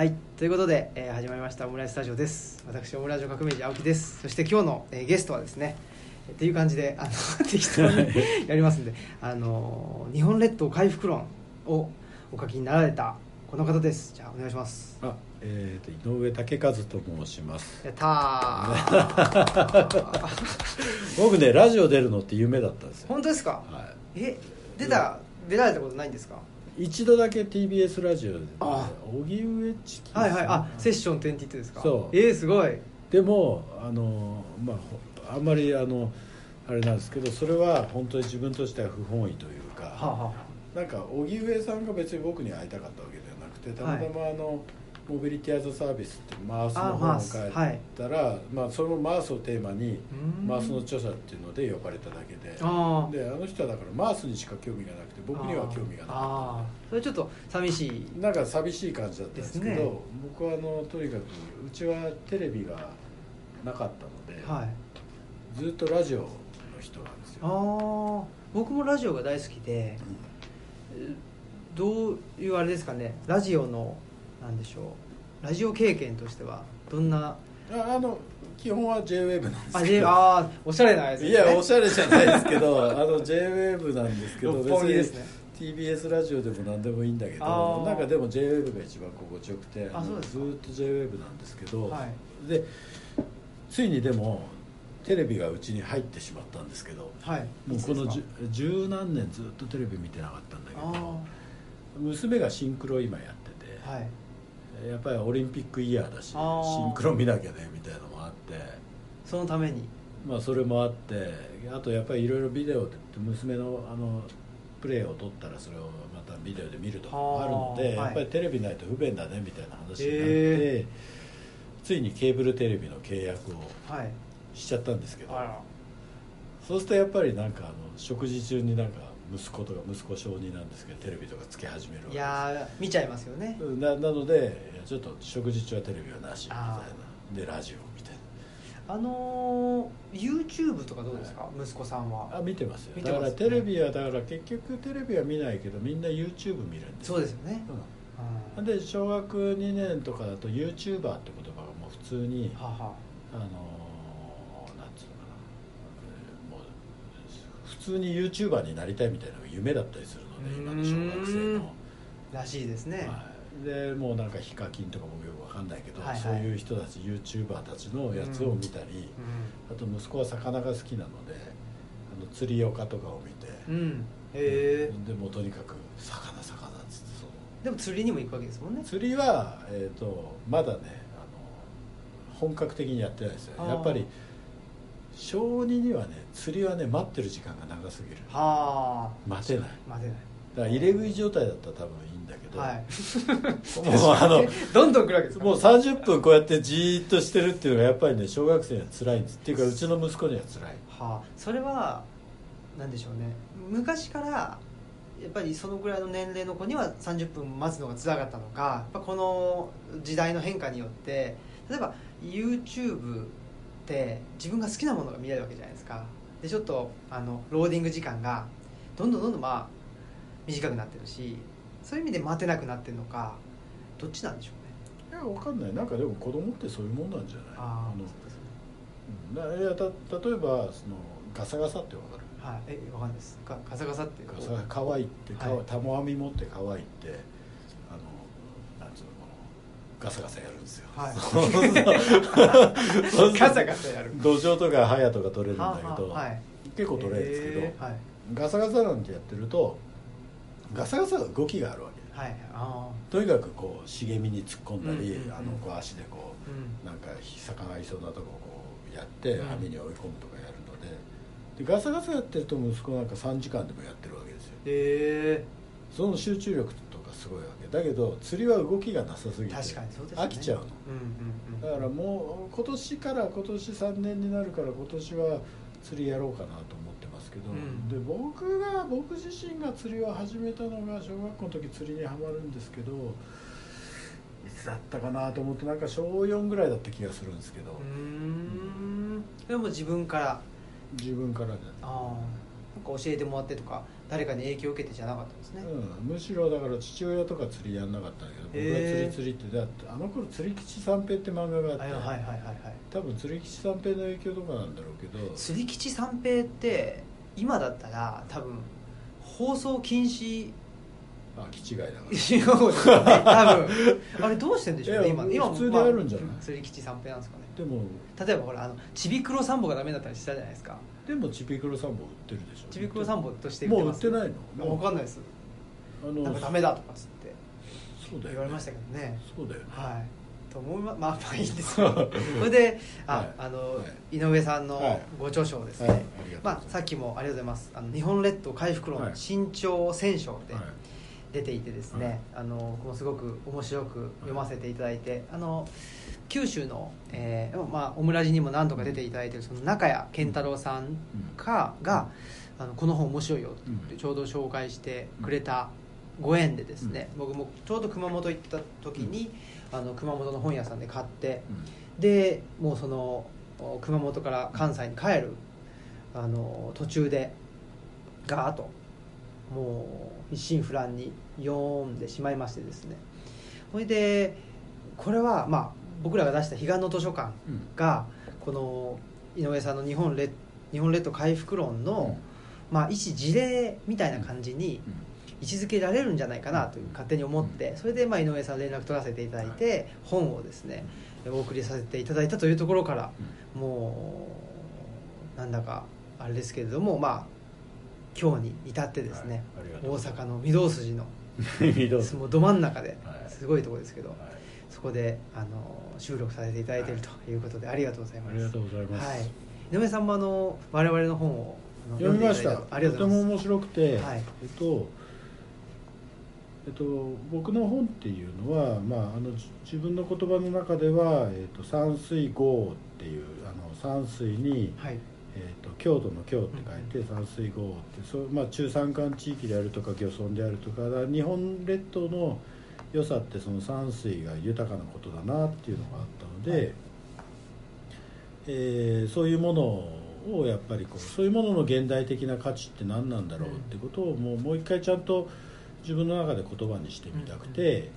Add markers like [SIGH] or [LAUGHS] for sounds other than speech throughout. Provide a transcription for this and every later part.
はいということで、えー始まりましたオムライススタジオです。私オムライス革命児青木です。そして今日の、えーゲストはですねえーっていう感じであの [LAUGHS] 適当にやりますんであのー日本列島回復論をお書きになられたこの方です。じゃあお願いします。あ、えー、と井上武和と申します。やったー。[LAUGHS] 僕ねラジオ出るのって夢だったんですよ、本当ですか？はえ出た出られたことないんですか？い、一度だけ TBS ラジオであ。荻上チキはいはい。あセッション22ですか？そう。えー、すごい。でもあのまあほあんまりあのあれなんですけどそれは本当に自分としては不本意というか、はあ、はなんか荻上さんが別に僕に会いたかったわけではなくてたまたまあの、モビリティアズサービスってマースの本を書いたらまあ、そのマースをテーマにうん。マースの著者っていうので呼ばれただけで。ああであの人はだからマースにしか興味がなくて僕には興味がなかああそれちょっと寂しい。なんか寂しい感じだったんですけどね。僕はあのとにかくうちはテレビがなかったので、はい。ずっとラジオの人なんですあよ。あ僕もラジオが大好きでどういうあれですかね。ラジオのなんでしょう。ラジオ経験としてはどんな？ああの基本は JWAVE なんですあけど。あーおしゃれなやつね、いやおしゃれじゃないですけどあの JWAVE なんですけど六本木ですね。TBS ラジオでも何でもいいんだけどなんかでも JWAVE が一番心地よくてあそうですか。ずーっと JWAVE なんですけど、はい。でついにでもテレビがうちに入ってしまったんですけどはい。もうこの十十何年ずっとテレビ見てなかったんだけかど娘がシンクロ今やってて、ああはいやっぱりオリンピックイヤーだしシンクロ見なきゃねみたいなのもあって。そのために。まあそれもあってあとやっぱりいろいろビデオで娘のあのプレーを撮ったらそれをまたビデオで見るとかもあるので、はい。やっぱりテレビないと不便だねみたいな話になって、へついにケーブルテレビの契約をはい。しちゃったんですけど。あら。そうするとやっぱりなんかあの食事中になんか息子とか息子小児なんですけどテレビとかつけ始めるわけいやー見ちゃいますよね。ですななのでいやちょっと食事中はテレビはなしみたいあなでラジオみたいあのー、YouTube とかどうですか、息子さんは。なあ見てますよ。だからテレビはだから結局テレビは見ないけどみんな YouTube 見るんですそうですよね、うん。で小学2年とかだと YouTuber って言葉がもう普通にはあは。あのーなんつうのかな。えーもう普通に YouTuber になりたいみたいなのが夢だったりするので今の小学生の、あらしいですね、はい、でもうなんかヒカキンとか僕よくわかんないけど、はいはい。そういう人たち YouTuber たちのやつを見たり、あと息子は魚が好きなのであの釣り岡とかを見て、うん、うん、へえでもうとにかく魚魚っつってそのでも釣りにも行くわけですもんね。釣りは、えー、とまだねあの本格的にやってないですよやっぱり小児にはね釣りはね待ってる時間が長すぎる。はあ待てない。待てないだから入れ食い状態だったら多分いいんだけど、はい。もうあの [LAUGHS] どんどん来るわけですかもう30分こうやってじーっとしてるっていうのがやっぱりね小学生には辛いんです。っていうかうちの息子には辛い。はあ。それはなんでしょうね。昔からやっぱりそのぐらいの年齢の子には30分待つのが辛かったのかやっぱこの時代の変化によって例えば YouTube って自分が好きなものが見れるわけじゃないですか。でちょっとあのローディング時間がどんどんどんどんまあ短くなってるしそういう意味で待てなくなってるのかどっちなんでしょうね。いやわかんない。なんかでも子供ってそういうもんなんじゃない？あのうん。だいやた例えばそのガサガサってわかる？あはい。えわかんないです。かガサガサってガサ可愛いってかわはい。たも編み持って可愛いってあのなんつうのこのガサガサやるんですよ。ガサガサやる。土壌とかハヤとか取れるんだけど、はい。結構取れるんですけど、へーはい。ガサガサなんてやってるとガサガサは動きがあるわけはいあとにかくこう茂みに突っ込んだり、うんうんうん。あのこう足でこあうんうなんか魚がいそうなとこをこうやってうん。網に追い込むとかやるので。でガサガサやってると息子なんか3時間でもやってるわけですよ。へえその集中力とかすごいわけ。だけど釣りは動きがなさすぎて確かにそうですね。飽きちゃうの。うんうんうんだからもう今年から今年3年になるから今年は釣りやろうかなと思ってますけど、うん。で僕が僕自身が釣りを始めたのが小学校の時釣りにはまるんですけどいつだったかなと思ってなんか小4ぐらいだった気がするんですけど、うーん。でも自分から。自分からねああなんか教えてもらってとか誰かに影響を受けてじゃなかったんですね、うん、むしろだから父親とか釣りやんなかったんだけど僕は釣り釣りってだってあの頃釣り吉三平って漫画があって、はいはいはいはいはい。多分釣り吉三平の影響とかなんだろうけど。釣り吉三平って今だったら多分放送禁止。あ気違いだから違うですよね多分。あれどうしてんでしょうね今。今も普通にあるんじゃない？まあ釣り吉三平なんですかね。でも例えばほらあのちびくろサンボがダメだったりしたじゃないですか。でもチビクロサンボ売ってるでしょ。ちびくろサンボとしてもう売ますってないの？もう分かんないです。あなんかのダメだとかっつってそうだよ、ね、言われましたけどね。そうだよね。はいと思いままあまあいいんですよそれであ、はい。あの、は井上さんのはい。ご著書をですね、まあ、さっきもありがとうございます。あの日本列島回復論はい。新潮戦章ではい。出ていてですね、あの僕もすごく面白く読ませていただいてあの九州の、えーまあ、オムラジにも何度か出ていただいてるその中谷健太郎さんかが、あのこの本面白いよってちょうど紹介してくれたご縁でですね、僕もちょうど熊本行った時に、あの熊本の本屋さんで買ってでもうそのお熊本から関西に帰るあの途中でガーッともう一心不乱に読んでしまいましてですね。それでこれはまあ僕らが出した彼岸の図書館うん。うんがこの井上さんの日本列日本列島回復論の、まあ、一事例みたいな感じに位置づけられるんじゃないかなという勝手に思ってそれでまあ井上さん連絡取らせていただいて本をですねお送りさせていただいたというところからもうなんだかあれですけれどもまあ今日に至ってですね、大阪の御堂筋の [LAUGHS] もうど真ん中ではい。すごいところですけど、はい。そこであの収録させていただいているということでありがとうございます。ありがとうございます、はい、井上さんもあの我々の本を読みました読んでいただいてありがとうございます。とても面白くて、はい。えっとえっと、僕の本っていうのは、まあ、あのじ自分の言葉の中では「えっと、山水豪」っていうあの山水に、はい。えっと、郷土の郷って書いて山水豪ってそう、まあ、中山間地域であるとか漁村であるとか日本列島の良さってその山水が豊かなことだなっていうのがあったので、はい。えーそういうものをやっぱりこうそういうものの現代的な価値って何なんだろうってことをもうもう一回ちゃんと自分の中で言葉にしてみたくて、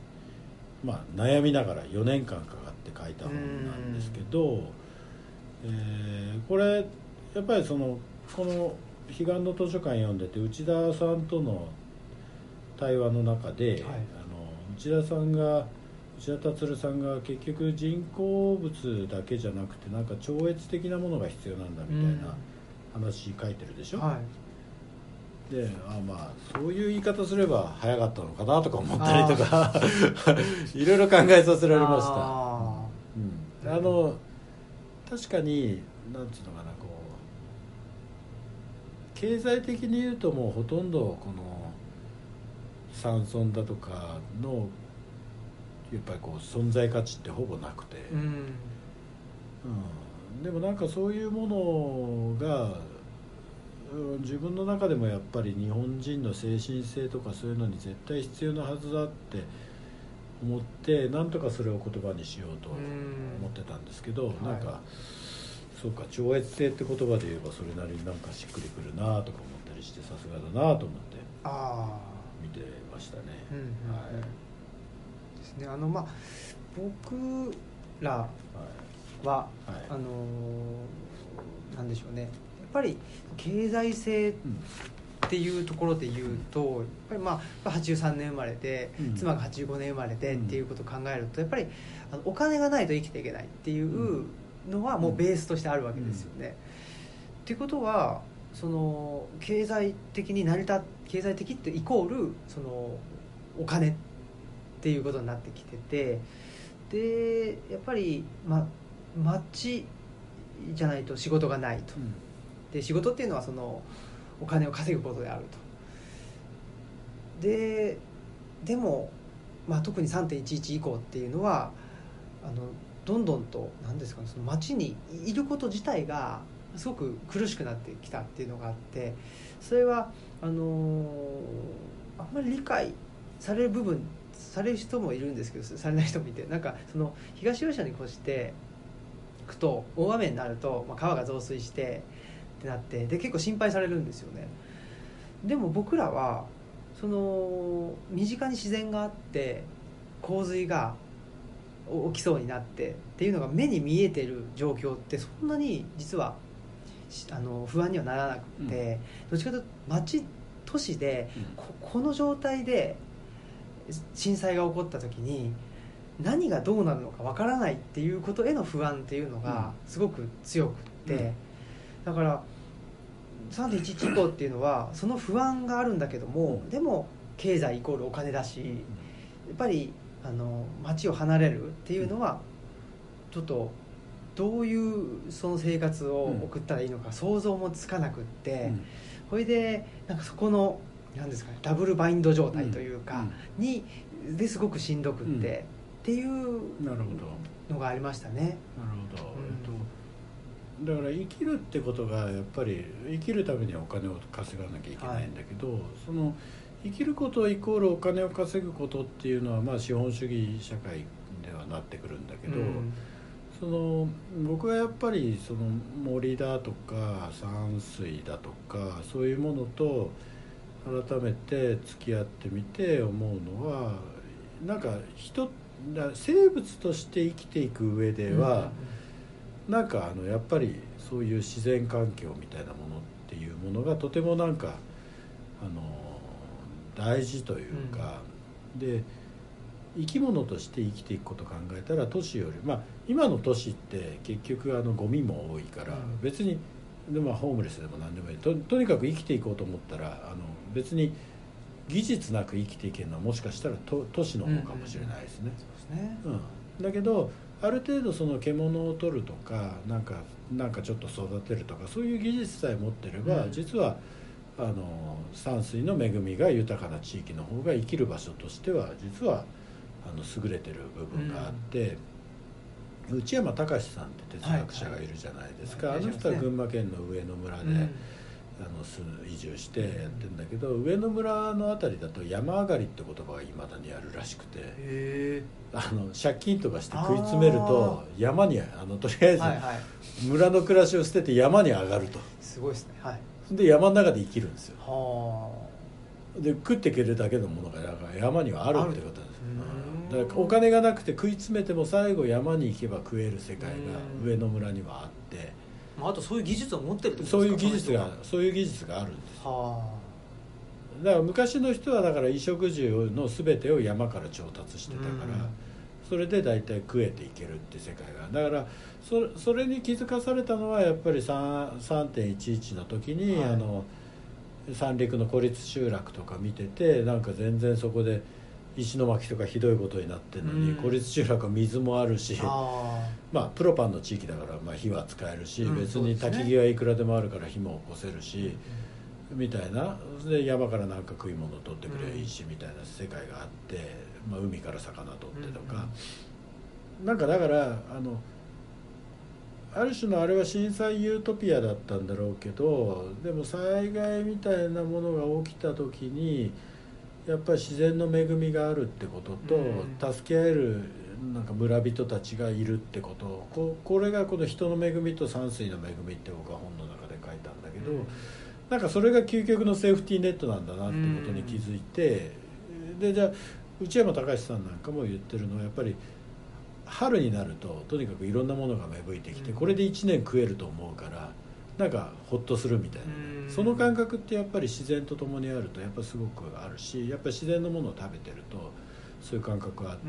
まあ、悩みながら4年間かかって書いた本なんですけど、えーこれやっぱりそのこの「彼岸の図書館」読んでて内田さんとの対話の中で、はい。あの内田さんが内田達さんが結局人工物だけじゃなくてなんか超越的なものが必要なんだみたいな話書いてるでしょ、はいであまあそういう言い方すれば早かったのかなとか思ったりとか [LAUGHS] いろいろ考えさせられました。あうん。あの確かになんつうのかなこう経済的に言うともうほとんどこの山村だとかのやっぱりこう存在価値ってほぼなくて、ーうん。うん、でもなんかそういうものが、うん、自分の中でもやっぱり日本人の精神性とかそういうのに絶対必要なはずだって思ってなんとかそれを言葉にしようと思ってたんですけど、んなんか、はいそうか超越性って言葉で言えばそれなりになんかしっくりくるなとか思ったりしてさすがだなと思ってあ見てましたね。ーうんうんうん。はい。ですね。あのまあ僕らははい。あのーなんでしょうねぱり経済性うんっていうところで言うとやっぱりまあ83年生まれて、うん。妻が85年生まれてっていうことを考えるとやっぱりあのお金がないと生きていけないっていうのはもうベースとしてあるわけですよね。っていうことはその経済的に成り立経済的ってイコールそのお金っていうことになってきててでやっぱり、ま、町じゃないと仕事がないと。で仕事っていうのはそのお金を稼ぐことであると。ででも、まあ、特に3.11以降っていうのはあのどんどんと何ですかねその街にいること自体がすごく苦しくなってきたっていうのがあってそれはあのあんまり理解される部分される人もいるんですけどされない人もいてなんかその東吉野に越していくと大雨になると、まあ、川が増水してってなってで結構心配されるんですよね。でも僕らはその身近に自然があって洪水が起きそうになってっていうのが目に見えてる状況ってそんなに実はしあの不安にはならなくて、どっちかというと町都市でここの状態で震災が起こった時に何がどうなるのかわからないっていうことへの不安っていうのがすごく強くって、うん。だから3.11以降っていうのはその不安があるんだけども、うん。でも経済イコールお金だしやっぱりあの町を離れるっていうのはちょっとどういうその生活を送ったらいいのか想像もつかなくって、うん。それでなんかそこの何ですかねダブルバインド状態というか、にですごくしんどくって、うん。っていうのがありましたね。なるほど、えっと、だから生きるってことがやっぱり生きるためにはお金を稼がなきゃいけないんだけど、その生きることイコールお金を稼ぐことっていうのはまあ資本主義社会ではなってくるんだけど、うん。その僕はやっぱりその森だとか山水だとかそういうものと改めて付き合ってみて思うのはなんか人だ生物として生きていく上では、なんかあのやっぱりそういう自然環境みたいなものっていうものがとてもなんかあの大事というか、で生き物として生きていくことを考えたら都市よりまあ今の都市って結局あのゴミも多いから、うん。別にでまあホームレスでも何でもいい。ととにかく生きていこうと思ったらあの別に技術なく生きていけるのはもしかしたら都都市の方かもしれないですね。そうですね。うん、だけどある程度その獣を取るとかなんかなんかちょっと育てるとかそういう技術さえ持ってれば、うん。実はあの山水の恵みが豊かな地域の方が生きる場所としては実はあの優れてる部分があって、内山隆さんって哲学者がいるじゃないですか、はいはい。あの人は群馬県の上野村で、うんあの住移住してやってるんだけど、上野村の辺りだと山上がりって言葉がいまだにあるらしくて。あの借金とかして食い詰めると山にあのとりあえず。村の暮らしを捨てて山に上がるとすごいですね。はい。で山の中で生きるんですよはで食っていけるだけのものが山にはあるってことなんですだからお金がなくて食い詰めても最後山に行けば食える世界がうん上野村にはあってあ。まああとそういう技術を持ってるってことですか？そういう技術がそういう技術があるんですはだから昔の人はだから衣食住の全てを山から調達してたから、うん。それで大体食えていけるって世界が。だからそそれに気づかされたのはやっぱり3 3.11の時に、はい。あの三陸の孤立集落とか見ててなんか全然そこで石巻とかひどいことになってるのに、うん。孤立集落は水もあるしあ。まあプロパンの地域だから、まあ、火は使えるし、うん別に焚き木はいくらでもあるから火も起こせるし。みたいな。で山からなんか食い物取ってくればいいし、みたいな世界があって、まあ、海から魚取ってとか、なんかだからあのある種のあれは震災ユートピアだったんだろうけどでも災害みたいなものが起きた時にやっぱり自然の恵みがあるってことと、助け合えるなんか村人たちがいるってことここれがこの人の恵みと山水の恵みって僕は本の中で書いたんだけど、なんかそれが究極のセーフティーネットなんだなってことに気づいて、でじゃあ内山隆さんなんかも言ってるのはやっぱり春になるととにかくいろんなものが芽吹いてきて、うん。これで1年食えると思うからなんかほっとするみたいな、うんその感覚ってやっぱり自然と共にあるとやっぱすごくあるしやっぱり自然のものを食べてるとそういう感覚があって。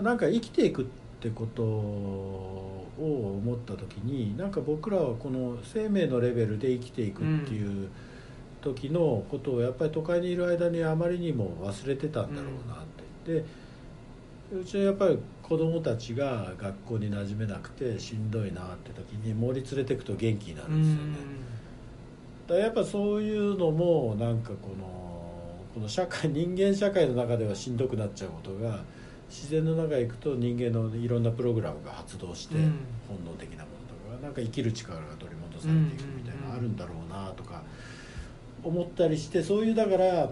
なんか生きていくってことを思った時になんか僕らはこの生命のレベルで生きていくっていう時のことをやっぱり都会にいる間にあまりにも忘れてたんだろうなって。でうちはやっぱり子供たちが学校に馴染めなくてしんどいなって時に森連れてくと元気になるんですよね。だからやっぱそういうのもなんかこのこの社会人間社会の中ではしんどくなっちゃうことが自然の中へ行くと人間のいろんなプログラムが発動して、うん本能的なものとかなんか生きる力が取り戻されていくみたいなのあるんだろうなとか思ったりしてそういうだから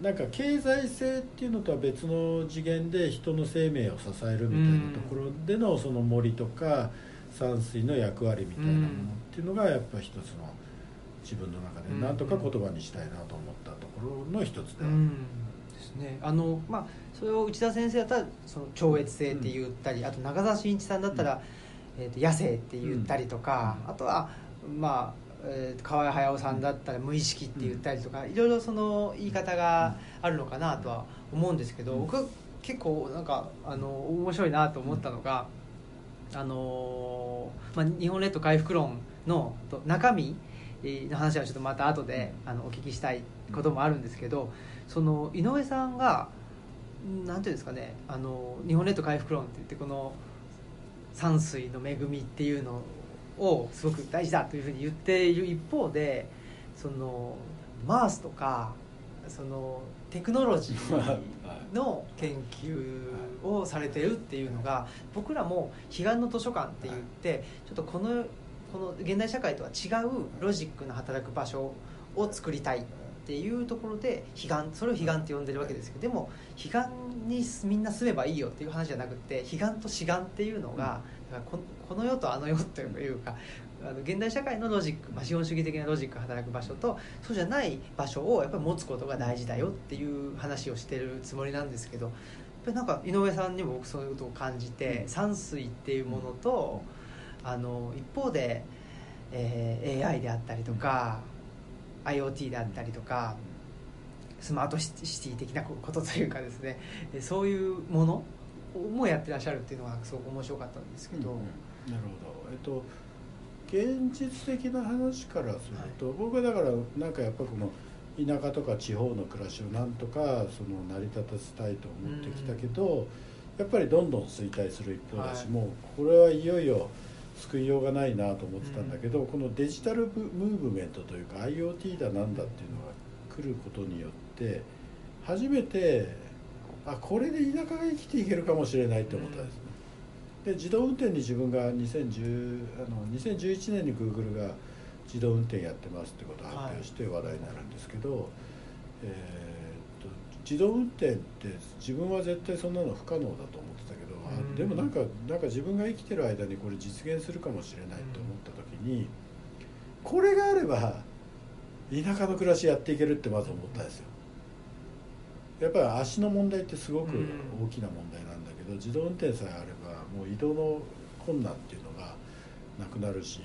なんか経済性っていうのとは別の次元で人の生命を支えるみたいなところでのその森とか山水の役割みたいなものっていうのがやっぱ一つの自分の中でうん。なんとか言葉にしたいなと思ったところの一つでは、う。ん。ですね。あのまあそれを内田先生だったらその超越性って言ったり、あと中澤慎一さんだったら、えー、と野生って言ったりとか、うん。あとはまあえー河合隼さんだったら無意識って言ったりとか、いろいろその言い方があるのかなとは思うんですけど、うん。僕は結構なんかあの面白いなと思ったのが、あのーまあ、日本列島回復論のと中身えーの話はちょっとまた後であのお聞きしたいこともあるんですけどその井上さんがんなんていうんですかねあの日本列島回復論って言ってこの山水の恵みっていうのをすごく大事だというふうに言っている一方でそのマースとかそのテクノロジー [LAUGHS] の研究をされてるっていうのが僕らも「彼岸の図書館」って言ってちょっとこのこの現代社会とは違うロジックの働く場所を作りたいっていうところで彼岸それを彼岸って呼んでるわけですけどでも彼岸にみんな住めばいいよっていう話じゃなくて彼岸と志願っていうのがだからここの世とあの世というかあの現代社会のロジック、まあ、資本主義的なロジックが働く場所とそうじゃない場所をやっぱり持つことが大事だよっていう話をしてるつもりなんですけどやっぱりなんか井上さんにも僕そういうことを感じて山水っていうものとあの一方で、えー AI であったりとか IoT であったりとかスマートシティ的なことというかですねえそういうものもやってらっしゃるっていうのがすごく面白かったんですけど、うんなるほど。えっと現実的な話からすると、僕はだからなんかやっぱこの田舎とか地方の暮らしをなんとかその成り立たせたいと思ってきたけど、やっぱりどんどん衰退する一方だし、はい。もうこれはいよいよ救いようがないなと思ってたんだけど、このデジタルムーブメントというか IoT だなんだっていうのが来ることによって初めてあこれで田舎が生きていけるかもしれないって思ったんですね。で自動運転に自分が2010あの2011年に Google が自動運転やってますってことを発表して話題になるんですけど、えーっと自動運転って自分は絶対そんなの不可能だと思ってたけど、あうんでもなんかなんか自分が生きてる間にこれ実現するかもしれないと思った時に、これがあれば田舎の暮らしやっていけるってまず思ったんですよ。やっぱり足の問題ってすごく大きな問題なんだけど、自動運転さえあればもう移動の困難っていうのがなくなるし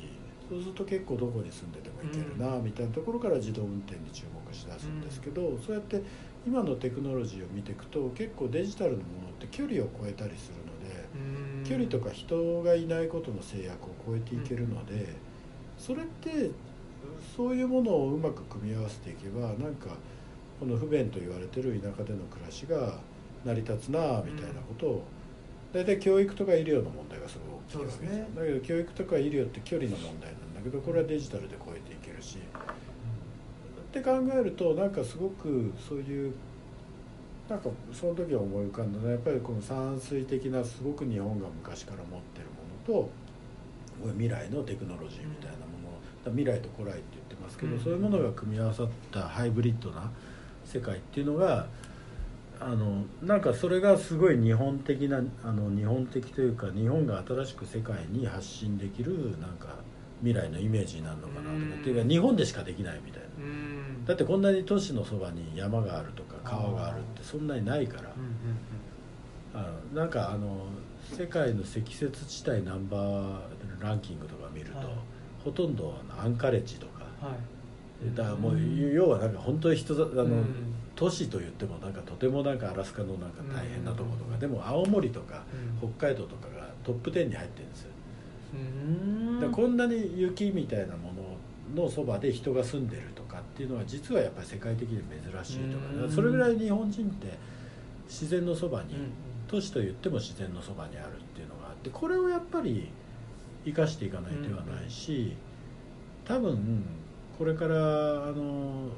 そうすると結構どこに住んでても行けるなみたいなところから自動運転に注目しだすんですけど、そうやって今のテクノロジーを見ていくと結構デジタルのものって距離を超えたりするので。うん。距離とか人がいないことの制約を超えていけるので、それってそういうものをうまく組み合わせていけばなんかこの不便と言われてる田舎での暮らしが成り立つなみたいなことを、大体教育とか医療の問題がすごい大きいわけですね。だけど教育とか医療って距離の問題なんだけどこれはデジタルで超えていけるし、って考えるとなんかすごくそういうなんかその時は思い浮かんだのはやっぱりこの山水的なすごく日本が昔から持ってるものと未来のテクノロジーみたいなもの、未来と古来って言ってますけど、うん。そういうものが組み合わさったハイブリッドな世界っていうのがあのなんかそれがすごい日本的なあの日本的というか日本が新しく世界に発信できるなんか未来のイメージになるのかなとか、うん。っていうか日本でしかできないみたいな。うん。だってこんなに都市のそばに山があるとか川があるってそんなにないから。あのなんかあの世界の積雪地帯ナンバーランキングとか見ると、はい。ほとんどあのアンカレッジとかだからもううん要はなんか本当に人ざあの、うん。都市と言ってもなんかとてもなんかアラスカのなんか大変なところとか、うん。でも青森とかうん。北海道とかがトップ10に入ってるんですよ、うん。こんなに雪みたいなもののそばで人が住んでるとかっていうのは実はやっぱり世界的に珍しいとか,、うん。それぐらい日本人って自然のそばに、うん都市と言っても自然のそばにあるっていうのがあってこれをやっぱり生かしていかない手はないし、多分これからあの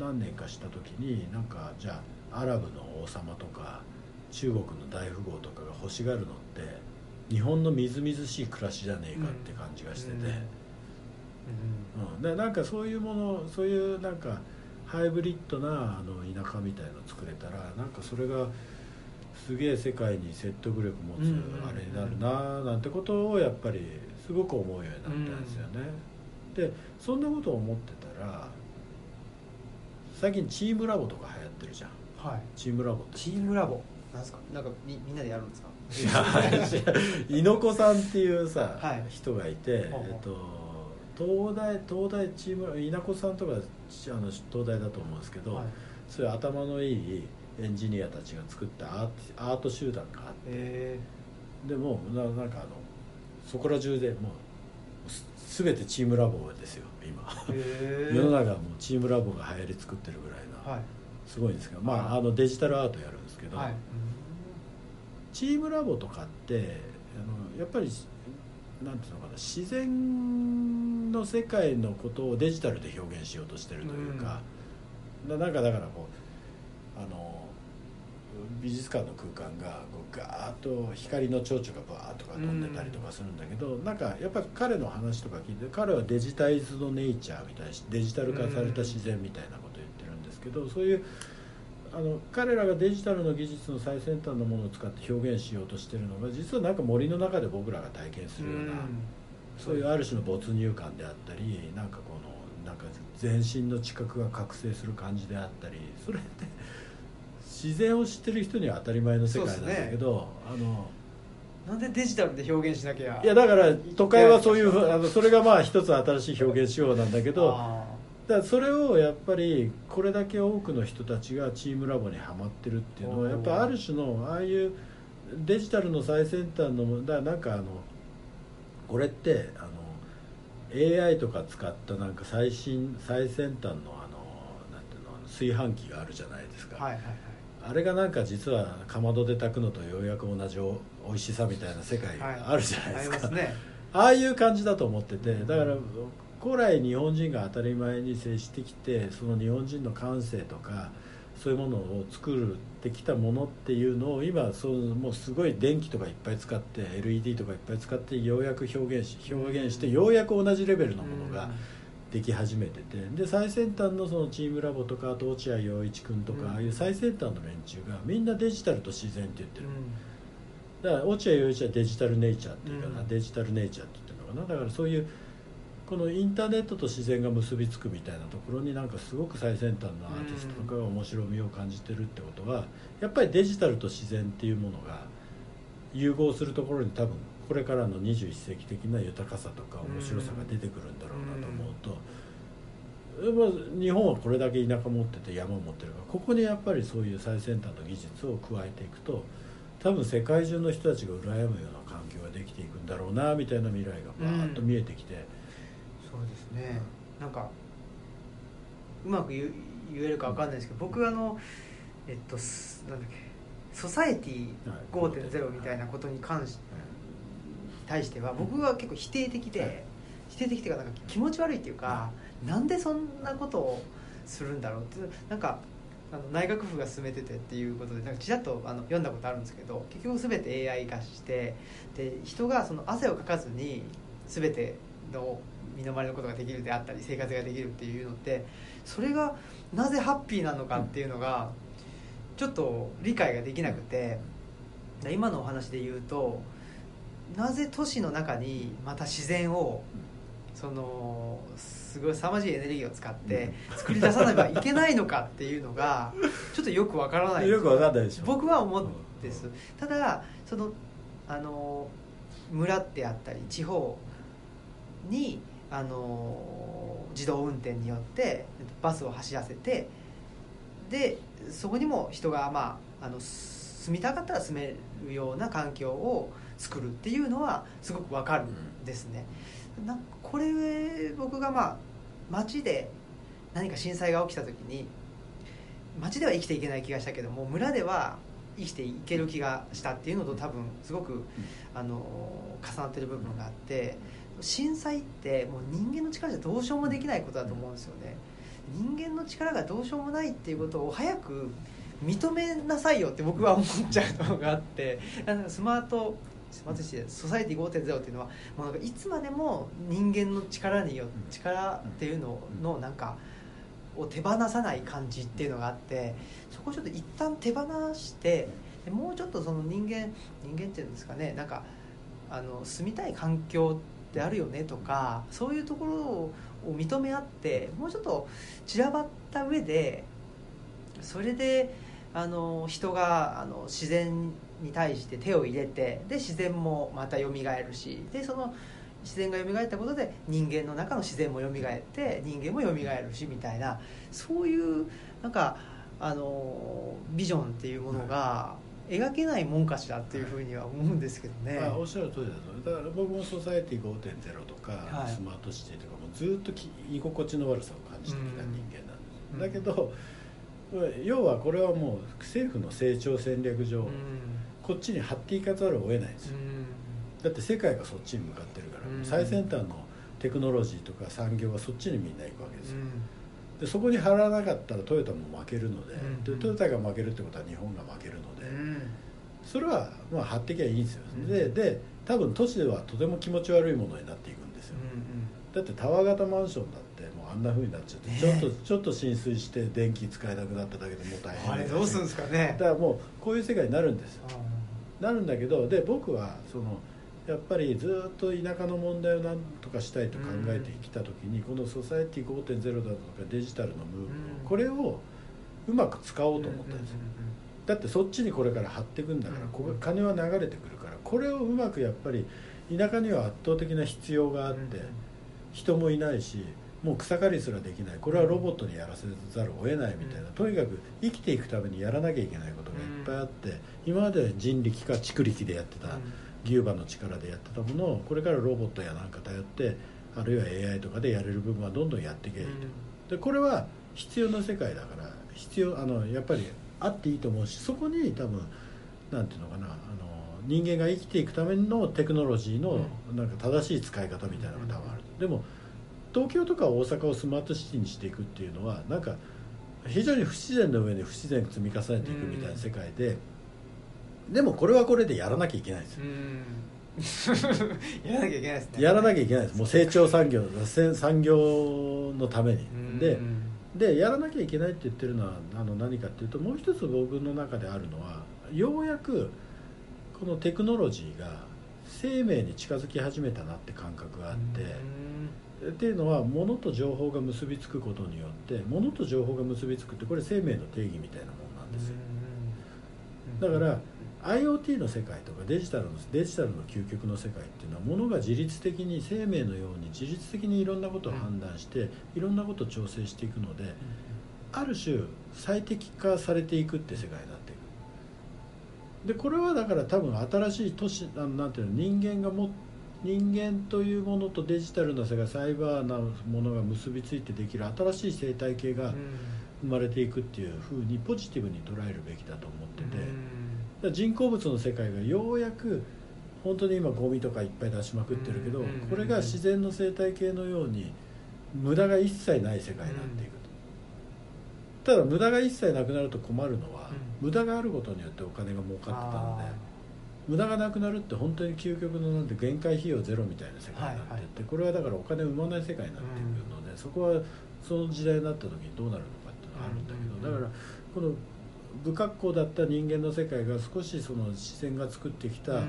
何年かした時になんかじゃあアラブの王様とか中国の大富豪とかが欲しがるのって日本のみずみずしい暮らしじゃねえかって感じがしてて、うん。うん。でなんかそういうものそういうなんかハイブリッドなあの田舎みたいの作れたらなんかそれがすげえ世界に説得力持つうんうんうん。あれになるななんてことをやっぱりすごく思うようになったんですよね。でそんなことを思ってたら最近チームラボとか流行ってるじゃん。はい。チームラボって。チームラボ。なんですか？なんかみみんなでやるんですか？いや猪子さんっていうさ、はい人がいて、えっと、東大東大チーム稲子さんとかちあの東大だと思うんですけど、はいそういう頭のいいエンジニアたちが作ったアーアート集団があってえでもうななんかあのそこら中でもうす全てチームラボですよ今。世の中はもうチームラボが流行り作ってるぐらいな、はい。すごいんですけど、まあ、はい。あのデジタルアートやるんですけど、はい。チームラボとかってあのやっぱりなんていうのかな自然の世界のことをデジタルで表現しようとしてるというか、ななんかだからこうあの美術館の空間がこうガーッと光の蝶々がバーッとか飛んでたりとかするんだけど、なんかやっぱり彼の話とか聞いて彼はデジタイズドネイチャーみたいなデジタル化された自然みたいなことを言ってるんですけどそういうあの彼らがデジタルの技術の最先端のものを使って表現しようとしてるのが実はなんか森の中で僕らが体験するような、そういうある種の没入感であったりなんかこのなんか全身の知覚が覚醒する感じであったりそれって自然を知ってる人には当たり前の世界なんだけど、あのなんでデジタルで表現しなきゃ。いやだから都会はそういうあのそれがまあ一つ新しい表現手法なんだけどあだからそれをやっぱりこれだけ多くの人たちがチームラボにはまってるっていうのはやっぱある種のああいうデジタルの最先端のだなんかあのこれってあの AI とか使ったなんか最新最先端のあのなんていうの炊飯器があるじゃないですか、ーはいはいはいあれがなんか実はかまどで炊くのとようやく同じお美味しさみたいな世界があるじゃないあですか、りますね。ああいう感じだと思っててだから古来日本人が当たり前に接してきてその日本人の感性とかそういうものを作るってきたものっていうのを今そうもうすごい電気とかいっぱい使って LED とかいっぱい使ってようやく表現し表現してようやく同じレベルのものができ始めててで最先端のそのチームラボとかあと落合陽一君とか、うん。ああいう最先端の連中がみんなデジタルと自然って言ってる、うん。だから落合陽一はデジタルネイチャーっていうかな、うん。デジタルネイチャーって言ってるのかな。だからそういうこのインターネットと自然が結びつくみたいなところになんかすごく最先端のアーティストとかが面白みを感じてるってことはやっぱりデジタルと自然っていうものが融合するところに多分これからの21世紀的な豊かさとか面白さが出てくるんだろうなと思うと。日本はこれだけ田舎持ってて山持ってるからここにやっぱりそういう最先端の技術を加えていくと多分世界中の人たちが羨むような環境ができていくんだろうなみたいな未来がバーッと見えてきて、そうですね。なんかうまく言えるかわかんないですけど僕あのえっとすなんだっけソサエティ5.0みたいなことに関し対しては僕は結構否定的で、はい。否定的っていうかなんか気持ち悪いっていうか、なんでそんなことをするんだろうってなんかあの内閣府が進めててっていうことでなんかちらっとあの読んだことあるんですけど結局全て AI 化してで人がその汗をかかずに全ての身の回りのことができるであったり生活ができるっていうのってそれがなぜハッピーなのかっていうのがちょっと理解ができなくて今のお話で言うとなぜ都市の中にまた自然をそのすごい凄まじいエネルギーを使って作り出さなければいけないのかっていうのが [LAUGHS] ちょっとよくわからない。よくわかんないでしょ。僕は思うんです。ただそのあの村であったり地方にあの自動運転によってバスを走らせてでそこにも人が、まあ、あの住みたかったら住めるような環境を作るっていうのはすごくわかるんですね。なこれ僕がまあ街で何か震災が起きた時に街では生きていけない気がしたけども村では生きていける気がしたっていうのと多分すごくあの重なってる部分があって震災ってもう人間の力じゃどうしようもできないことだと思うんですよね。人間の力がどうしようもないっていうことを早く認めなさいよって僕は思っちゃうのがあってあのスマートスマートシティソサイティ5.0っていうのはもういつまでも人間の力によ力っていうののなんかを手放さない感じっていうのがあってそこをちょっと一旦手放してでもうちょっとその人間人間っていうんですかねなんかあの住みたい環境ってあるよねとかそういうところを認め合ってもうちょっと散らばった上でそれであの人があの自然に対して手を入れてで自然もまた蘇るしでその自然が蘇ったことで人間の中の自然も蘇って人間も蘇るしみたいなそういうなんかあのビジョンっていうものが描けないもんかしらっていうふうには思うんですけどね。あ、おっしゃる通りだとだから僕もソサエティ5.0とか、はい、スマートシティとかもずっと居心地の悪さを感じてきた人間なんです、うん、だけど要はこれはもう政府の成長戦略上、うん、こっちに張っていかざるを得ないんですよ、だって世界がそっちに向かってるから、最先端のテクノロジーとか産業はそっちにみんな行くわけですよ、でそこに張らなかったらトヨタも負けるので,、でトヨタが負けるってことは日本が負けるので、それはまあ張ってきゃいいんですよ、でで多分都市ではとても気持ち悪いものになっていくんですよ、だってタワー型マンションだあんなふうになっちゃって、ちょっとちょっと浸水して電気使えなくなっただけでもう大変あれどうするんですかね。だからもうこういう世界になるんですよ。なるんだけどで僕はそのやっぱりずっと田舎の問題を何とかしたいと考えてきた時に、このソサエティ5.0だとかデジタルのムーブ、これをうまく使おうと思ったんですよ、だってそっちにこれから張っていくんだから、ここ金は流れてくるからこれをうまくやっぱり田舎には圧倒的な必要があって、人もいないしもう草刈りすらできない。これはロボットにやらせざるを得ないみたいな、とにかく生きていくためにやらなきゃいけないことがいっぱいあって、今までは人力か蓄力でやってた、牛馬の力でやってたものをこれからロボットやなんか頼ってあるいは AI とかでやれる部分はどんどんやっていけばいいと、でこれは必要な世界だから必要あのやっぱりあっていいと思うしそこに多分なんていうのかなあの人間が生きていくためのテクノロジーのなんか正しい使い方みたいなのが多分ある、でも東京とか大阪をスマートシティにしていくっていうのはなんか非常に不自然の上に不自然積み重ねていくみたいな世界で、でもこれはこれでやらなきゃいけないですよ。[LAUGHS] やらなきゃいけないですね。やらなきゃいけないです。もう成長産業産業のために。ででやらなきゃいけないって言ってるのはあの何かっていうともう一つ僕の中であるのはようやくこのテクノロジーが生命に近づき始めたなって感覚があってっていうのは物と情報が結びつくことによって物と情報が結びつくってこれ生命の定義みたいなものなんですよ。だから IoT の世界とかデジタルのデジタルの究極の世界っていうのはものが自律的に生命のように自律的にいろんなことを判断して、いろんなことを調整していくので、ある種最適化されていくって世界になっていく。でこれはだから多分新しい都市なんていうの人間がも人間というものとデジタルな世界サイバーなものが結びついてできる新しい生態系が生まれていくっていうふうにポジティブに捉えるべきだと思ってて。人工物の世界がようやく本当に今ゴミとかいっぱい出しまくってるけど、これが自然の生態系のように無駄が一切ない世界になっていくと、ただ無駄が一切なくなると困るのは、無駄があることによってお金が儲かってたので無駄がなくなるって本当に究極のなんて限界費用ゼロみたいな世界になってって、これはだからお金を生まない世界になっていくので、そこはその時代になった時にどうなるのかっていうのがあるんだけど、だからこの不格好だった人間の世界が少しその自然が作ってきた、あ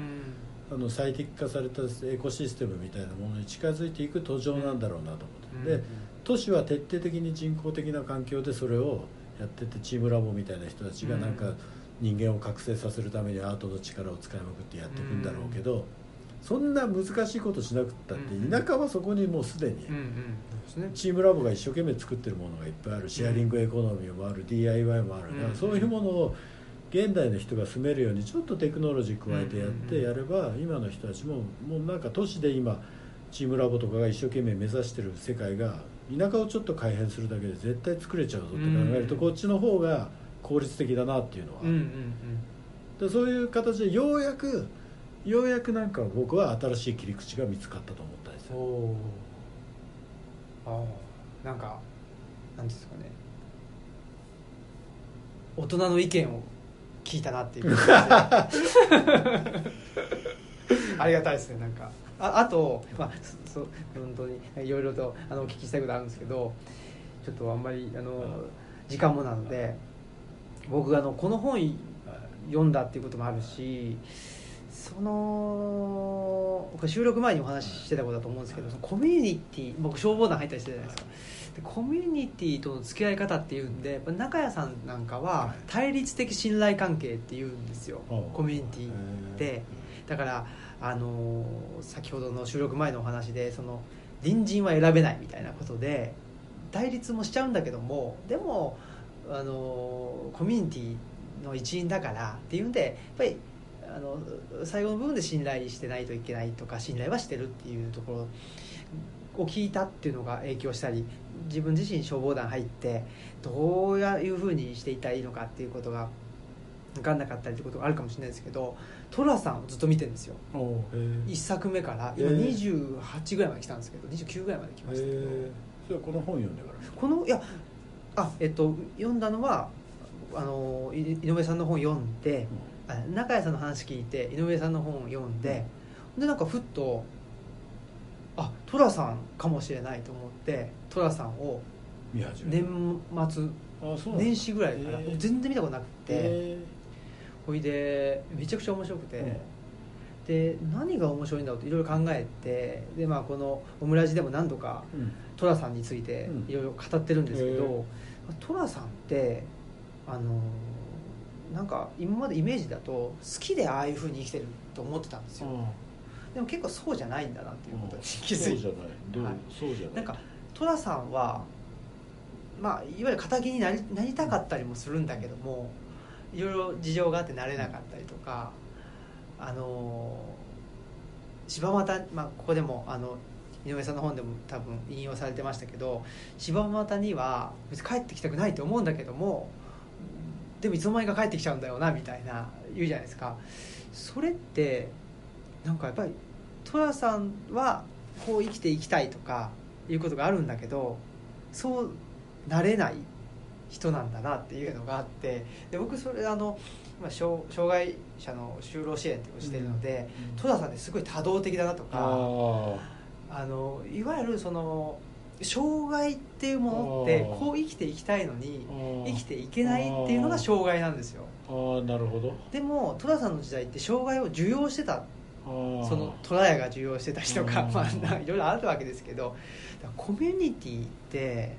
の最適化されたエコシステムみたいなものに近づいていく途上なんだろうなと思って、で都市は徹底的に人工的な環境でそれをやっててチームラボみたいな人たちがなんか人間を覚醒させるためにアートの力を使いまくってやっていくんだろうけど。そんな難しいことしなくったって田舎はそこにもうすでにチームラボが一生懸命作ってるものがいっぱいあるシェアリングエコノミーもある DIY もあるからそういうものを現代の人が住めるようにちょっとテクノロジー加えてやってやれば今の人たちももうなんか都市で今チームラボとかが一生懸命目指してる世界が田舎をちょっと改変するだけで絶対作れちゃうぞって考えるとこっちの方が効率的だなっていうのは。でそういう形でようやくようやくなんか僕は新しい切り口が見つかったと思ったんですよ。ああなんかなんですかね。大人の意見を聞いたなっていう。[LAUGHS] ありがたいですねなんか。ああと、まあ、そう本当にいろいろとあのお聞きしたいことあるんですけどちょっとあんまりあの時間もなので僕あのこの本読んだっていうこともあるしその収録前にお話ししてたことだと思うんですけど、そのコミュニティ僕消防団入ったりしてたじゃないですか。でコミュニティとの付き合い方っていうんで中谷さんなんかは対立的信頼関係っていうんですよ、コミュニティって。だからあの先ほどの収録前のお話でその隣人は選べないみたいなことで対立もしちゃうんだけどもでもあのコミュニティの一員だからっていうんでやっぱりあの最後の部分で信頼してないといけないとか信頼はしてるっていうところを聞いたっていうのが影響したり自分自身消防団入ってどういうふうにしていったらいいのかっていうことが分かんなかったりってことがあるかもしれないですけど寅さんをずっと見てるんですよ。1作目から今28ぐらいまで来たんですけど29ぐらいまで来ましたけど。それはこの本読んでからこのいやあえっと読んだのはあの井上さんの本読んで、うん、中谷さんの話聞いて井上さんの本を読んで、うん、でなんかふっとあ寅さんかもしれないと思って寅さんを年末年始ぐらいから全然見たことなくてほいでめちゃくちゃ面白くて、うん、で何が面白いんだろうっていろいろ考えてで、まあ、このオムラジでも何度か寅、さんについていろいろ語ってるんですけど寅、さんってあのなんか今までイメージだと好きでああいうふうに生きてると思ってたんですよ、でも結構そうじゃないんだなっていうことに気づいて。そうじゃない、はい、そうじゃない？なんか寅さんはまあいわゆる敵になりなりたかったりもするんだけどもいろいろ事情があってなれなかったりとかあの柴又、まあ、ここでもあの井上さんの本でも多分引用されてましたけど柴又には別に帰ってきたくないと思うんだけどもでもいつの間にか帰ってきちゃうんだよなみたいな言うじゃないですか。それってなんかやっぱり寅さんはこう生きていきたいとかいうことがあるんだけどそうなれない人なんだなっていうのがあってで僕それあの、まあ、障害者の就労支援をしているので、うん、戸田さんってすごい多動的だなとかあのいわゆるその障害っていうものってこう生きていきたいのに生きていけないっていうのが障害なんですよ。あなるほど。でも戸田さんの時代って障害を受容してたそのトラヤが受容してた人とか、まあ、いろいろあるわけですけどコミュニティって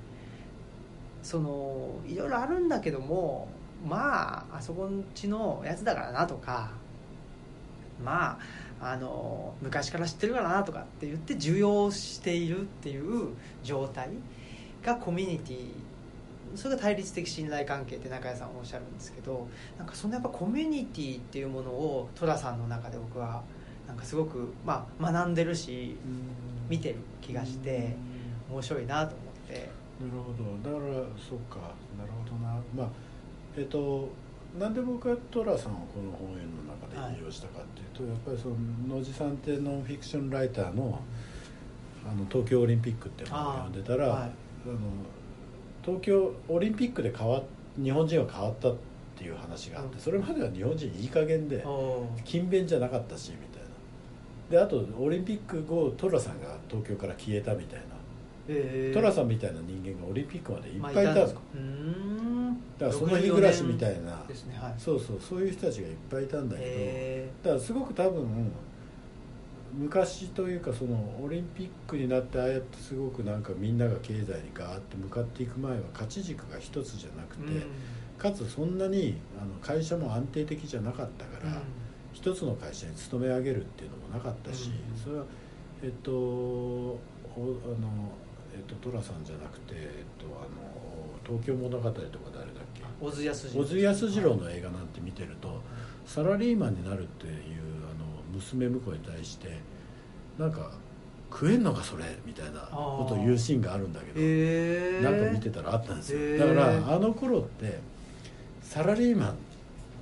そのいろいろあるんだけどもまああそこんちのやつだからなとかまああの昔から知ってるからなとかって言って受容しているっていう状態がコミュニティそれが対立的信頼関係って中谷さんおっしゃるんですけどなんかそのやっぱコミュニティっていうものを寅さんの中で僕はなんかすごく、まあ、学んでるし見てる気がして面白いなと思って。なるほど。だからそうか。なるほどな。まあえっ、となんで僕は寅さんをこの本演の中で引用したかっていうと、はい、やっぱりその野地さんってノンフィクションライターのあの東京オリンピックって本を読んでたらあ、はい、あの東京オリンピックで変わ日本人は変わったっていう話があって、それまでは日本人いい加減で勤勉じゃなかったしみたいな。であとオリンピック後寅さんが東京から消えたみたいな寅さんみたいな人間がオリンピックまでいっぱいいたんですか、だからその日暮らしみたいな、そうそうそういう人たちがいっぱいいたんだけどだからすごく多分昔というかそのオリンピックになってああやってすごくなんかみんなが経済にガーッて向かっていく前は勝ち軸が一つじゃなくて、かつそんなにあの会社も安定的じゃなかったから、一つの会社に勤め上げるっていうのもなかったし、それはえっとあのえっと、寅さんじゃなくて、えっと、あの東京物語とか誰だっけ？小津安二郎。小津安二郎の映画なんて見てると、サラリーマンになるっていうあの娘婿に対してなんか食えんのかそれ？みたいなことを言うシーンがあるんだけど、えー、なんか見てたらあったんですよ、えー、だからあの頃ってサラリーマン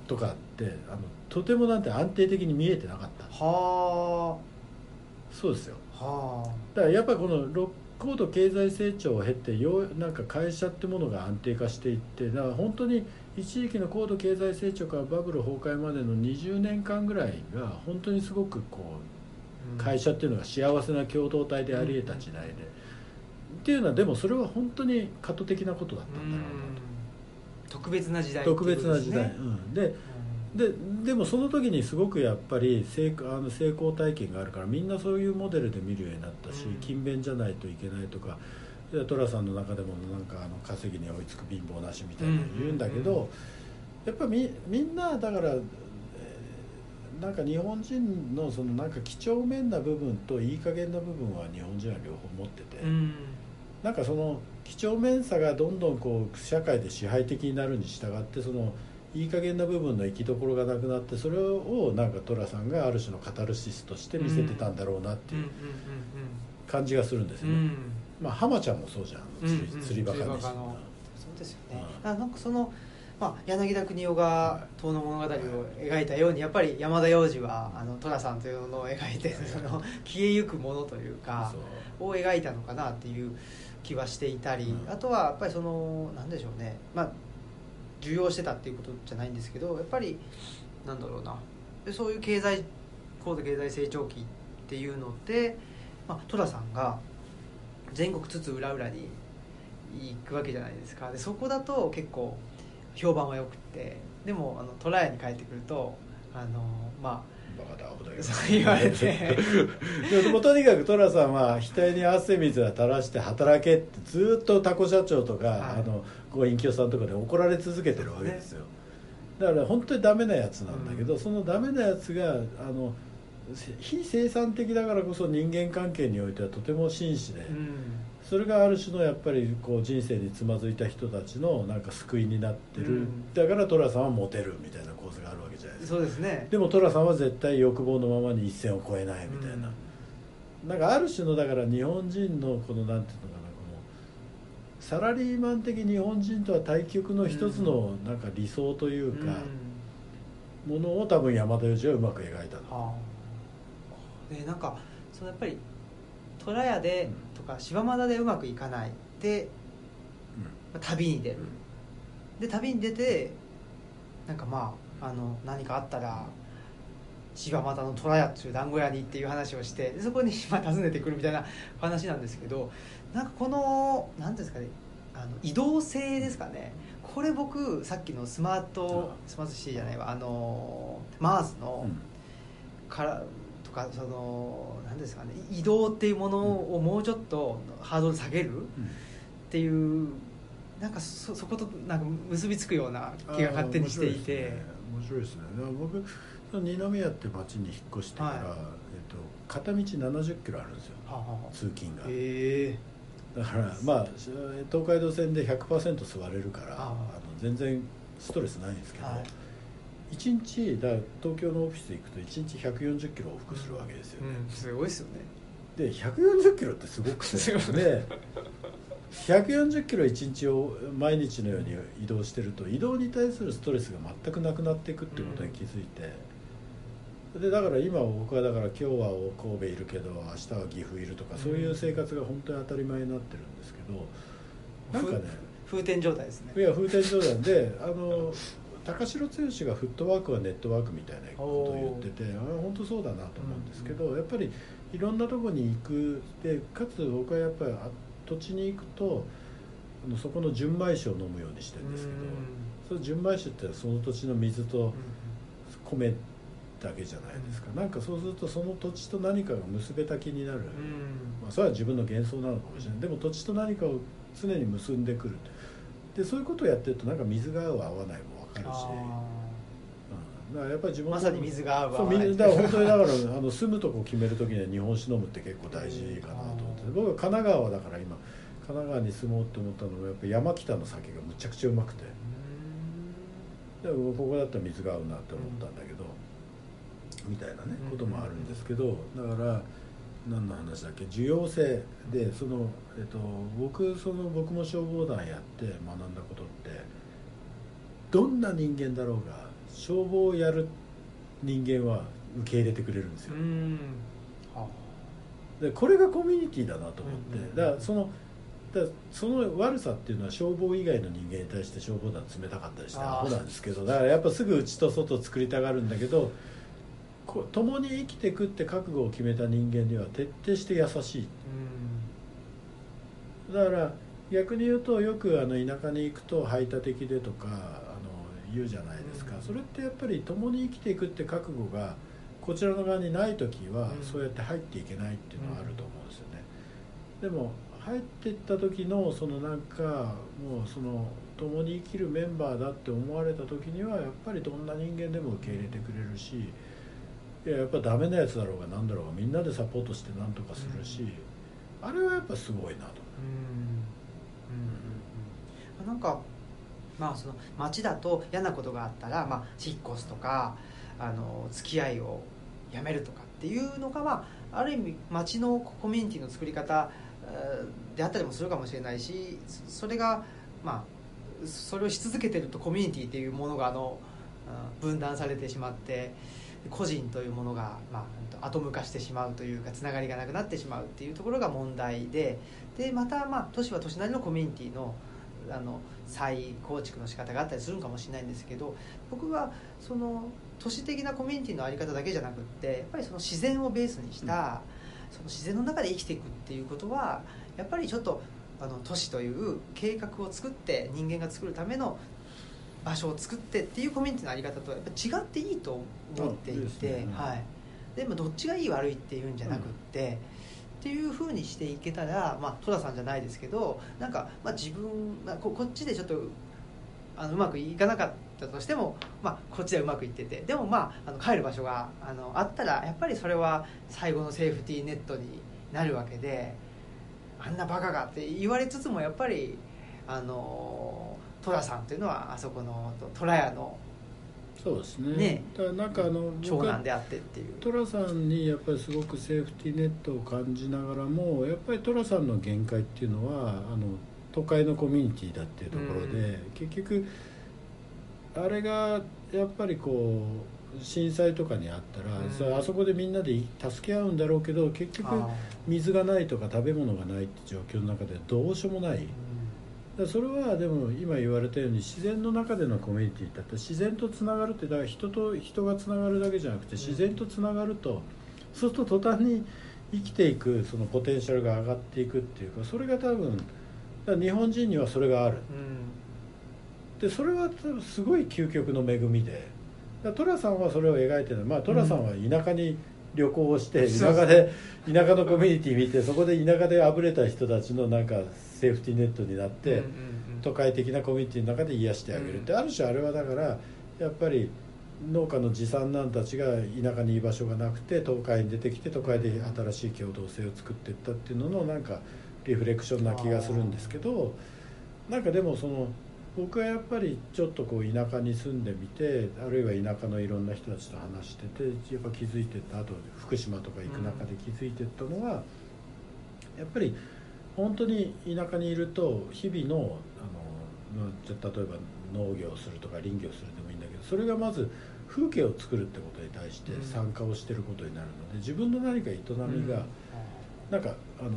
とかってあのとてもなんて安定的に見えてなかった。はあ。そうですよ。はあ。だからやっぱりこの高度経済成長を経てようなんか会社ってものが安定化していってだから本当に一時期の高度経済成長からバブル崩壊までの20年間ぐらいが本当にすごくこう会社っていうのが幸せな共同体であり得た時代で、っていうのはでもそれは本当に過渡的なことだったんだろうなと。特別な時代、特別な時代、うん、でででもその時にすごくやっぱり成あの成功体験があるからみんなそういうモデルで見るようになったし、うん。勤勉じゃないといけないとかで寅さんの中でもなんかあの稼ぎに追いつく貧乏なしみたいなの言うんだけど、やっぱみみんなだから、えーなんか日本人のそのなんか几帳面な部分といい加減な部分は日本人は両方持ってて、うん。なんかその几帳面さがどんどんこう社会で支配的になるに従ってそのいい加減な部分の行きどころがなくなってそれをなんか寅さんがある種のカタルシスとして見せてたんだろうなってうんいう感じがするんですよね、うん。うんうんまあ浜ちゃんもそうじゃん。釣り,、バカにし釣りバカの。そうですよね、うん。あなんかその、まあ、柳田国男が「遠野物語」を描いたようにやっぱり山田洋次はあの寅さんというのを描いてその消えゆくものというかを描いたのかなっていう気はしていたり、うん。あとはやっぱりそのなんでしょうね。まあ受容してたっていうことじゃないんですけどやっぱりなんだろうな。でそういう経済高度経済成長期っていうので、まあ、寅さんが全国津々浦々に行くわけじゃないですか。でそこだと結構評判はよくって。でもあの虎屋に帰ってくるとあのまあそう言われて。[LAUGHS] でもとにかく寅さんは額に汗水は垂らして働けってずっとタコ社長とか、はい。あのご隠居さんとかで怒られ続けてるわけですよ。だから本当にダメなやつなんだけど、うん。そのダメなやつがあの非生産的だからこそ人間関係においてはとても真摯で、うん。それがある種のやっぱりこう人生につまずいた人たちのなんか救いになってる、うん。だから寅さんはモテるみたいな構図があるわけじゃないですか。そうですね。でも寅さんは絶対欲望のままに一線を越えないみたいな、なんかある種のだから日本人のこのなんていうのかなサラリーマン的日本人とは対極の一つのなんか理想というか、ものを多分山田洋次はうまく描いたの、はあ。でなんかそのやっぱり虎屋でとか柴又でうまくいかない。でまあ旅に出る。で旅に出てなんかまああの何かあったら柴又の虎屋っていう団子屋にっていう話をしてでそこに [LAUGHS] まあ訪ねてくるみたいな話なんですけどなんかこの何ですかねあの移動性ですかね。これ僕さっきのスマートスマートシティじゃないわあのマーズの、うん。からとかその何ですかね移動っていうものをもうちょっとハードル下げるっていうなんかそそことなんか結びつくような気が勝手にしていて。面白いですね。面白いですね二宮って町に引っ越してから、はい。えっと、片道70キロあるんですよ。はあはあ通勤が、へえ。だからまあ東海道線で100%座れるからああ。の全然ストレスないんですけど、はい。一日だ東京のオフィス行くと1日140キロ往復するわけですよね、うんすごいですよね。で140キロってすごくて。[LAUGHS] すごい。で140キロ1日を毎日のように移動してると移動に対するストレスが全くなくなっていくっていうことに気づいて、でだから今僕はだから今日は神戸いるけど明日は岐阜いるとかそういう生活が本当に当たり前になってるんですけどなんかね。風天状態ですね。いや風天状態であの高城剛がフットワークはネットワークみたいなことを言っててあ本当そうだなと思うんですけど、やっぱりいろんなとこに行く。でかつ僕はやっぱりあ土地に行くとあのそこの純米酒を飲むようにしてるんですけど、その純米酒ってその土地の水と米だけじゃないですか、なんかそうするとその土地と何かが結べた気になる、うん。まあ、それは自分の幻想なのかもしれない。でも土地と何かを常に結んでくるでそういうことをやってるとなんか水が合う合わないも分かるし、だからやっぱり地元ーまさに水が合うそう合わない。みだから本当にだからあの住むとこ決める時には日本酒飲むって結構大事かなと思って。僕は神奈川だから今神奈川に住もうって思ったのもやっぱ山北の酒がむちゃくちゃうまくて。でここだったら水が合うなって思ったんだけど、みたいなねうん。こともあるんですけどだから何の話だっけ？需要性。でその、えっと、僕その僕も消防団やって学んだことってどんな人間だろうが消防をやる人間は受け入れてくれるんですよ。う、ん。はでこれがコミュニティだなと思って、うんうんだからそのだその悪さっていうのは消防以外の人間に対して消防団冷たかったりしてアホなんですけどだからやっぱすぐ内と外作りたがるんだけどこ共に生きてくって覚悟を決めた人間には徹底して優しい。うんだから逆に言うとよくあの田舎に行くと排他的でとかあの言うじゃないですか、うん。それってやっぱり共に生きていくって覚悟がこちらの側にない時はうん。そうやって入っていけないっていうのはあると思うんですよね、でも入っていった時のそのなんかもうその共に生きるメンバーだって思われた時にはやっぱりどんな人間でも受け入れてくれるしいややっぱダメなやつだろうが何だろうがみんなでサポートして何とかするし、あれはやっぱすごいなと。うん。なんかまあその町だと嫌なことがあったら、まあ、引っ越すとかあの付き合いをやめるとかっていうのが、まあ、ある意味町のコミュニティの作り方であったりもするかもしれないしそれがまあそれをし続けてるとコミュニティっていうものがあの分断されてしまって個人というものが、まあ、後向かしてしまうというかつながりがなくなってしまうっていうところが問題ででまた、まあ、都市は都市なりのコミュニティのあの再構築の仕方があったりするのかもしれないんですけど僕はその都市的なコミュニティの在り方だけじゃなくってやっぱりその自然をベースにした、その自然の中で生きていくっていうことはやっぱりちょっとあの都市という計画を作って人間が作るための場所を作ってっていうコミュニティの在り方とはやっぱ違っていいと思っていて、はい、でもどっちがいい悪いっていうんじゃなくって、っていうふうにしていけたら、まあ、戸田さんじゃないですけどなんか、まあ、自分、まあ、ここっちでちょっとあのうまくいかなかったとしても、まあ、こっちではうまくいっててでも、まあ、あの帰る場所があのあったらやっぱりそれは最後のセーフティーネットになるわけであんなバカがって言われつつもやっぱりあの戸田さんっていうのはあそこの虎屋のそうですね。ね。だからなんかあの長男であってっていう。寅さんにやっぱりすごくセーフティーネットを感じながらもやっぱり寅さんの限界っていうのはあの都会のコミュニティだっていうところで、うん。結局あれがやっぱりこう震災とかにあったら、うん。あそこでみんなで助け合うんだろうけど結局あ水がないとか食べ物がないって状況の中でどうしようもない。ーだそれはでも今言われたように自然の中でのコミュニティだったら自然とつながるってだから人と人がつながるだけじゃなくて自然とつながると、そうすると途端に生きていくそのポテンシャルが上がっていくっていうかそれが多分日本人にはそれがある。うん。でそれは多分すごい究極の恵みで寅さんはそれを描いてるまあ寅さんは田舎に旅行をして、田舎で田舎のコミュニティ見てそこで田舎であぶれた人たちのなんかセーフティーネットになって、うんうんうん。都会的なコミュニティの中で癒してあげるって、ある種あれはだからやっぱり農家の持参なんたちが田舎に居場所がなくて都会に出てきて都会で新しい共同性を作っていったっていうののなんかリフレクションな気がするんですけどなんかでもその僕はやっぱりちょっとこう田舎に住んでみてあるいは田舎のいろんな人たちと話しててやっぱ気づいてったあと福島とか行く中で気づいてったのは、やっぱり本当に田舎にいると日々のあの例えば農業をするとか林業をするでもいいんだけどそれがまず風景を作るってことに対してうん。参加をしてることになるので自分の何か営みが、なんかあの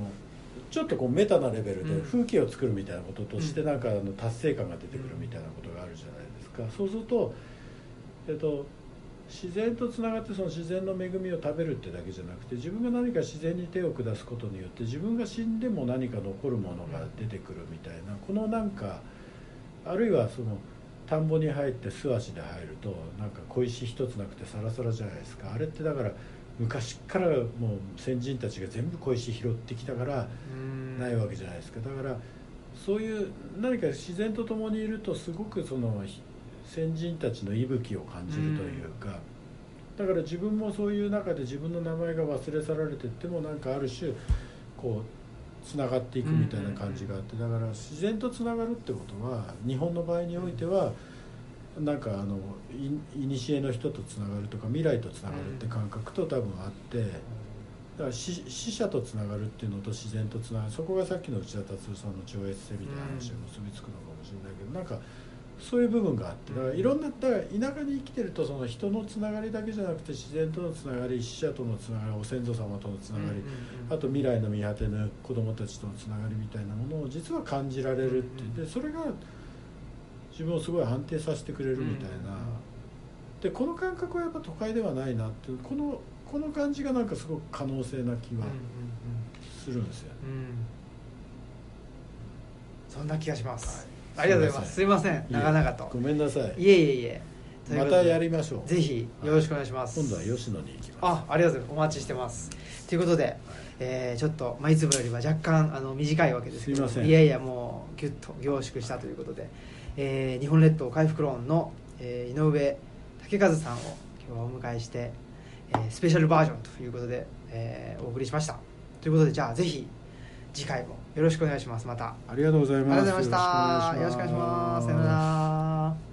ちょっとこうメタなレベルでうん。風景を作るみたいなこととしてうん。なんかあの達成感が出てくるみたいなことがあるじゃないですか、そうすると、えっと、自然とつながってその自然の恵みを食べるってだけじゃなくて自分が何か自然に手を下すことによって自分が死んでも何か残るものが出てくるみたいなこのなんかあるいはその田んぼに入って素足で入るとなんか小石一つなくてサラサラじゃないですか。あれってだから昔からもう先人たちが全部小石拾ってきたからうん。ないわけじゃないですか。だからそういう何か自然と共にいるとすごくそのひ先人たちの息吹を感じるというか、だから自分もそういう中で自分の名前が忘れ去られてってもなんかある種こうつながっていくみたいな感じがあってだから自然とつながるってことは日本の場合においてはなんかあのい古の人とつながるとか未来とつながるって感覚と多分あって。だから死死者とつながるっていうのと自然とつながるそこがさっきの内田達夫さんの超越性みたいな話が結びつくのかもしれないけど、なんかそういう部分があってだからいろんなだから田舎に生きてるとその人のつながりだけじゃなくて自然とのつながり死者とのつながりお先祖様とのつながり、あと未来の見果てぬ子供たちとのつながりみたいなものを実は感じられるってでそれが自分をすごい安定させてくれるみたいな。でこの感覚はやっぱ都会ではないなっていう。このこの感じがなんかすごく可能性な気はするんですよ。ね、そんな気がします、はいありがとうございます。すいません。長々と。ごめんなさい。いえいえいえ。またやりましょう。ぜひよろしくお願いします、今度は吉野に行きます。あありがとうございます。お待ちしてます。ということで、えーちょっと、まあ、いつもよりは若干あの短いわけですけど。すいません。いやいやもうギュッと凝縮したということで、えー日本列島回復論の、えー井上武和さんを今日はお迎えして、えースペシャルバージョンということで、えーお送りしました。ということでじゃあぜひ次回もよろしくお願いします。また。ありがとうございます。よろしくお願いします。さよなら。